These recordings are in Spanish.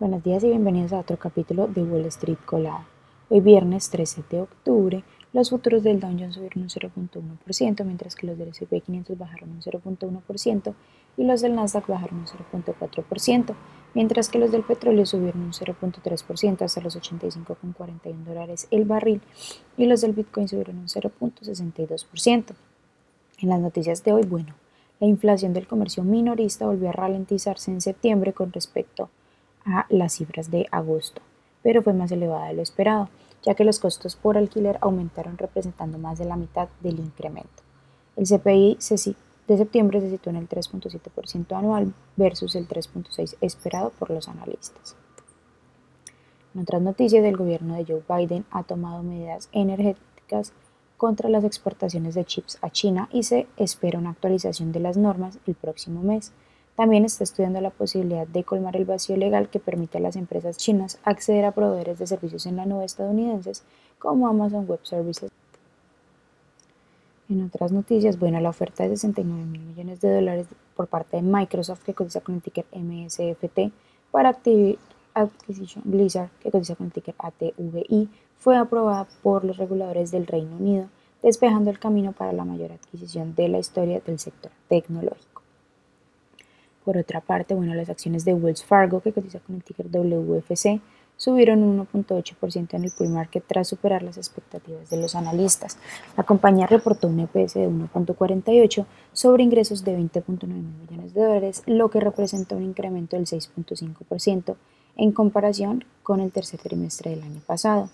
Buenos días y bienvenidos a otro capítulo de Wall Street Colada. Hoy viernes 13 de octubre, los futuros del Dow Jones subieron un 0.1%, mientras que los del S&P 500 bajaron un 0.1% y los del Nasdaq bajaron un 0.4%, mientras que los del petróleo subieron un 0.3% hasta los 85,41 dólares el barril y los del Bitcoin subieron un 0.62%. En las noticias de hoy, bueno, la inflación del comercio minorista volvió a ralentizarse en septiembre con respecto a las cifras de agosto, pero fue más elevada de lo esperado, ya que los costos por alquiler aumentaron representando más de la mitad del incremento. El CPI de septiembre se situó en el 3.7% anual versus el 3.6% esperado por los analistas. En otras noticias, el gobierno de Joe Biden ha tomado medidas energéticas contra las exportaciones de chips a China y se espera una actualización de las normas el próximo mes. También está estudiando la posibilidad de colmar el vacío legal que permite a las empresas chinas acceder a proveedores de servicios en la nube estadounidenses como Amazon Web Services. En otras noticias, bueno, la oferta de 69 mil millones de dólares por parte de Microsoft, que cotiza con el ticker MSFT, para Activision Blizzard, que cotiza con el ticker ATVI, fue aprobada por los reguladores del Reino Unido, despejando el camino para la mayor adquisición de la historia del sector tecnológico. Por otra parte, bueno, las acciones de Wells Fargo, que cotiza con el ticker WFC, subieron un 1.8% en el pool market tras superar las expectativas de los analistas. La compañía reportó un EPS de 1.48 sobre ingresos de 20.9 millones de dólares, lo que representa un incremento del 6.5% en comparación con el tercer trimestre del año pasado.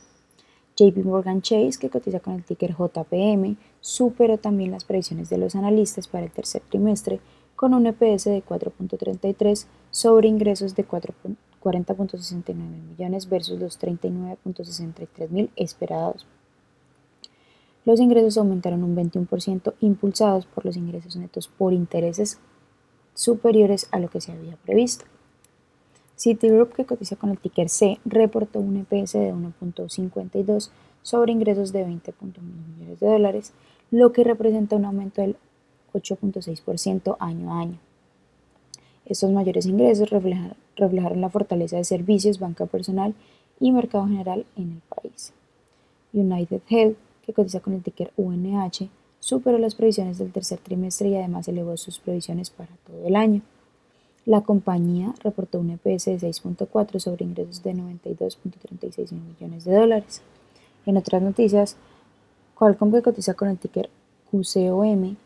JP Morgan Chase, que cotiza con el ticker JPM, superó también las previsiones de los analistas para el tercer trimestre con un EPS de 4.33 sobre ingresos de 40.69 millones versus los 39.63 mil esperados. Los ingresos aumentaron un 21% impulsados por los ingresos netos por intereses superiores a lo que se había previsto. Citigroup, que cotiza con el ticker C, reportó un EPS de 1.52 sobre ingresos de 20.1 millones de dólares, lo que representa un aumento del 8.6% año a año. Estos mayores ingresos reflejaron la fortaleza de servicios, banca personal y mercado general en el país. United Health, que cotiza con el ticker UNH, superó las previsiones del tercer trimestre y además elevó sus previsiones para todo el año. La compañía reportó un EPS de 6.4 sobre ingresos de 92.36 millones de dólares. En otras noticias, Qualcomm, que cotiza con el ticker QCOM,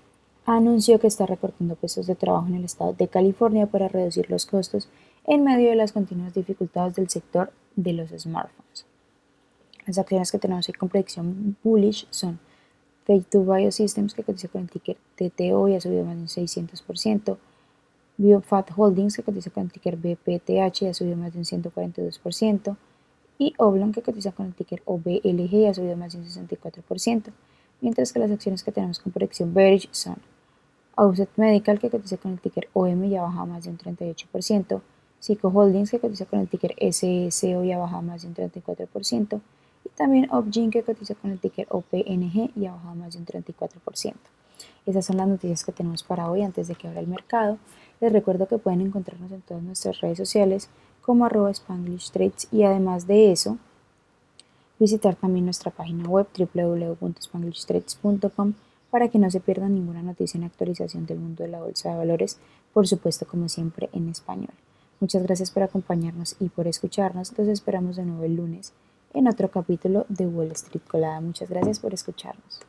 anunció que está recortando puestos de trabajo en el estado de California para reducir los costos en medio de las continuas dificultades del sector de los smartphones. Las acciones que tenemos con predicción bullish son Take2 Biosystems, que cotiza con el ticker TTO y ha subido más de un 600%, BioFat Holdings, que cotiza con el ticker BPTH y ha subido más de un 142%, y Oblong, que cotiza con el ticker OBLG y ha subido más de un 64%, mientras que las acciones que tenemos con proyección bearish son Outset Medical, que cotiza con el ticker OM y ha bajado más de un 38%, Psycho Holdings, que cotiza con el ticker SSO y ha bajado más de un 34%, y también Opgene, que cotiza con el ticker OPNG y ha bajado más de un 34%. Esas son las noticias que tenemos para hoy antes de que abra el mercado. Les recuerdo que pueden encontrarnos en todas nuestras redes sociales como arroba Spanglish Trades y además de eso, visitar también nuestra página web www.spanglishtrades.com para que no se pierdan ninguna noticia en actualización del mundo de la bolsa de valores, por supuesto como siempre en español. Muchas gracias por acompañarnos y por escucharnos. Los esperamos de nuevo el lunes en otro capítulo de Wall Street Colada. Muchas gracias por escucharnos.